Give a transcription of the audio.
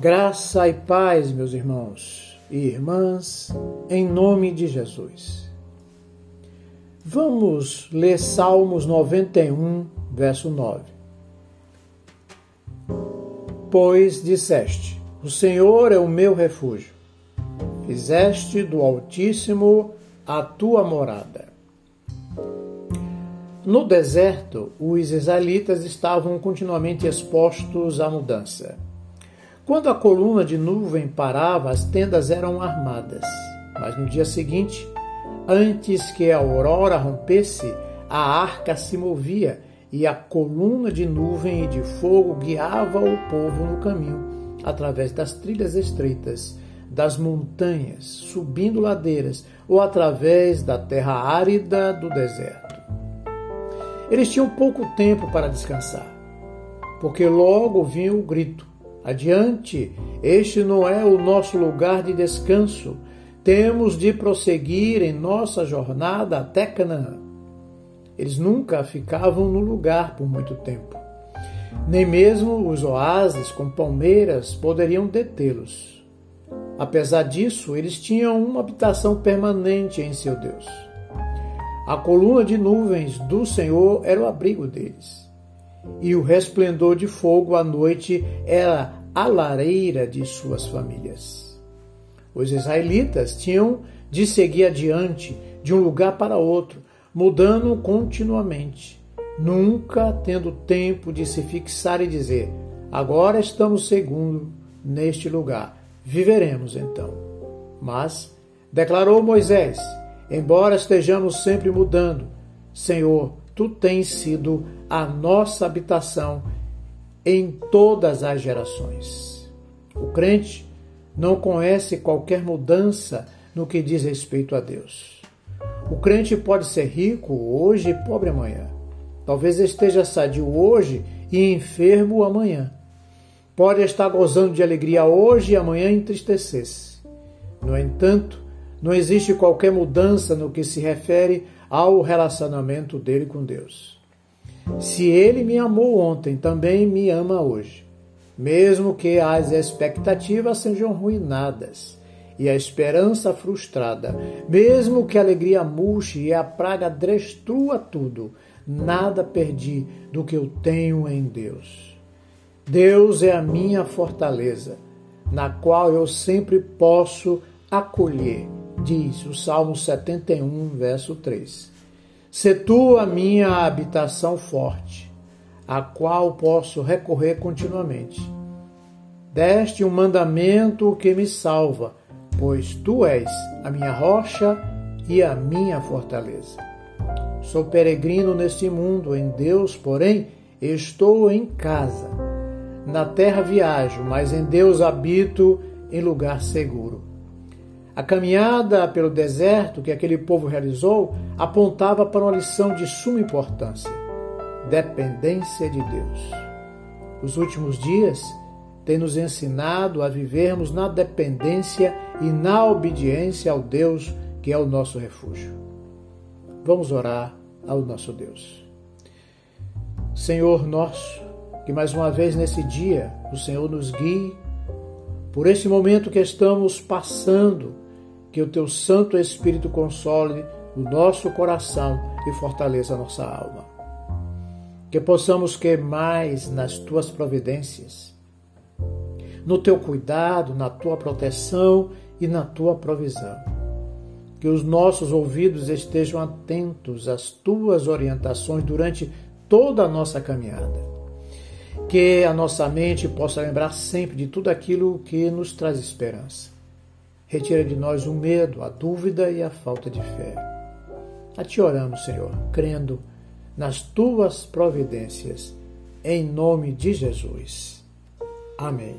Graça e paz, meus irmãos e irmãs, em nome de Jesus. Vamos ler Salmos 91, verso 9. Pois disseste: O Senhor é o meu refúgio. Fizeste do Altíssimo a tua morada. No deserto, os israelitas estavam continuamente expostos à mudança. Quando a coluna de nuvem parava, as tendas eram armadas. Mas no dia seguinte, antes que a aurora rompesse, a arca se movia e a coluna de nuvem e de fogo guiava o povo no caminho, através das trilhas estreitas, das montanhas, subindo ladeiras ou através da terra árida do deserto. Eles tinham pouco tempo para descansar, porque logo vinha o grito Adiante, este não é o nosso lugar de descanso. Temos de prosseguir em nossa jornada até Canaã. Eles nunca ficavam no lugar por muito tempo. Nem mesmo os oásis com palmeiras poderiam detê-los. Apesar disso, eles tinham uma habitação permanente em seu Deus. A coluna de nuvens do Senhor era o abrigo deles, e o resplendor de fogo à noite era a lareira de suas famílias. Os israelitas tinham de seguir adiante de um lugar para outro, mudando continuamente, nunca tendo tempo de se fixar e dizer: agora estamos segundo neste lugar, viveremos então. Mas, declarou Moisés, embora estejamos sempre mudando, Senhor, tu tens sido a nossa habitação em todas as gerações. O crente não conhece qualquer mudança no que diz respeito a Deus. O crente pode ser rico hoje e pobre amanhã. Talvez esteja sadio hoje e enfermo amanhã. Pode estar gozando de alegria hoje e amanhã entristecer-se. No entanto, não existe qualquer mudança no que se refere ao relacionamento dele com Deus. Se ele me amou ontem, também me ama hoje. Mesmo que as expectativas sejam ruinadas e a esperança frustrada, mesmo que a alegria murche e a praga destrua tudo, nada perdi do que eu tenho em Deus. Deus é a minha fortaleza, na qual eu sempre posso acolher, diz o Salmo 71, verso 3. Se tu a minha habitação forte, a qual posso recorrer continuamente. Deste um mandamento que me salva, pois tu és a minha rocha e a minha fortaleza. Sou peregrino neste mundo, em Deus, porém, estou em casa. Na terra viajo, mas em Deus habito em lugar seguro. A caminhada pelo deserto que aquele povo realizou apontava para uma lição de suma importância: dependência de Deus. Os últimos dias têm nos ensinado a vivermos na dependência e na obediência ao Deus que é o nosso refúgio. Vamos orar ao nosso Deus. Senhor nosso, que mais uma vez nesse dia o Senhor nos guie por esse momento que estamos passando que o teu Santo Espírito console o nosso coração e fortaleça a nossa alma. Que possamos querer mais nas tuas providências, no teu cuidado, na tua proteção e na tua provisão. Que os nossos ouvidos estejam atentos às tuas orientações durante toda a nossa caminhada. Que a nossa mente possa lembrar sempre de tudo aquilo que nos traz esperança Retira de nós o medo, a dúvida e a falta de fé. A ti oramos, Senhor, crendo nas tuas providências, em nome de Jesus. Amém.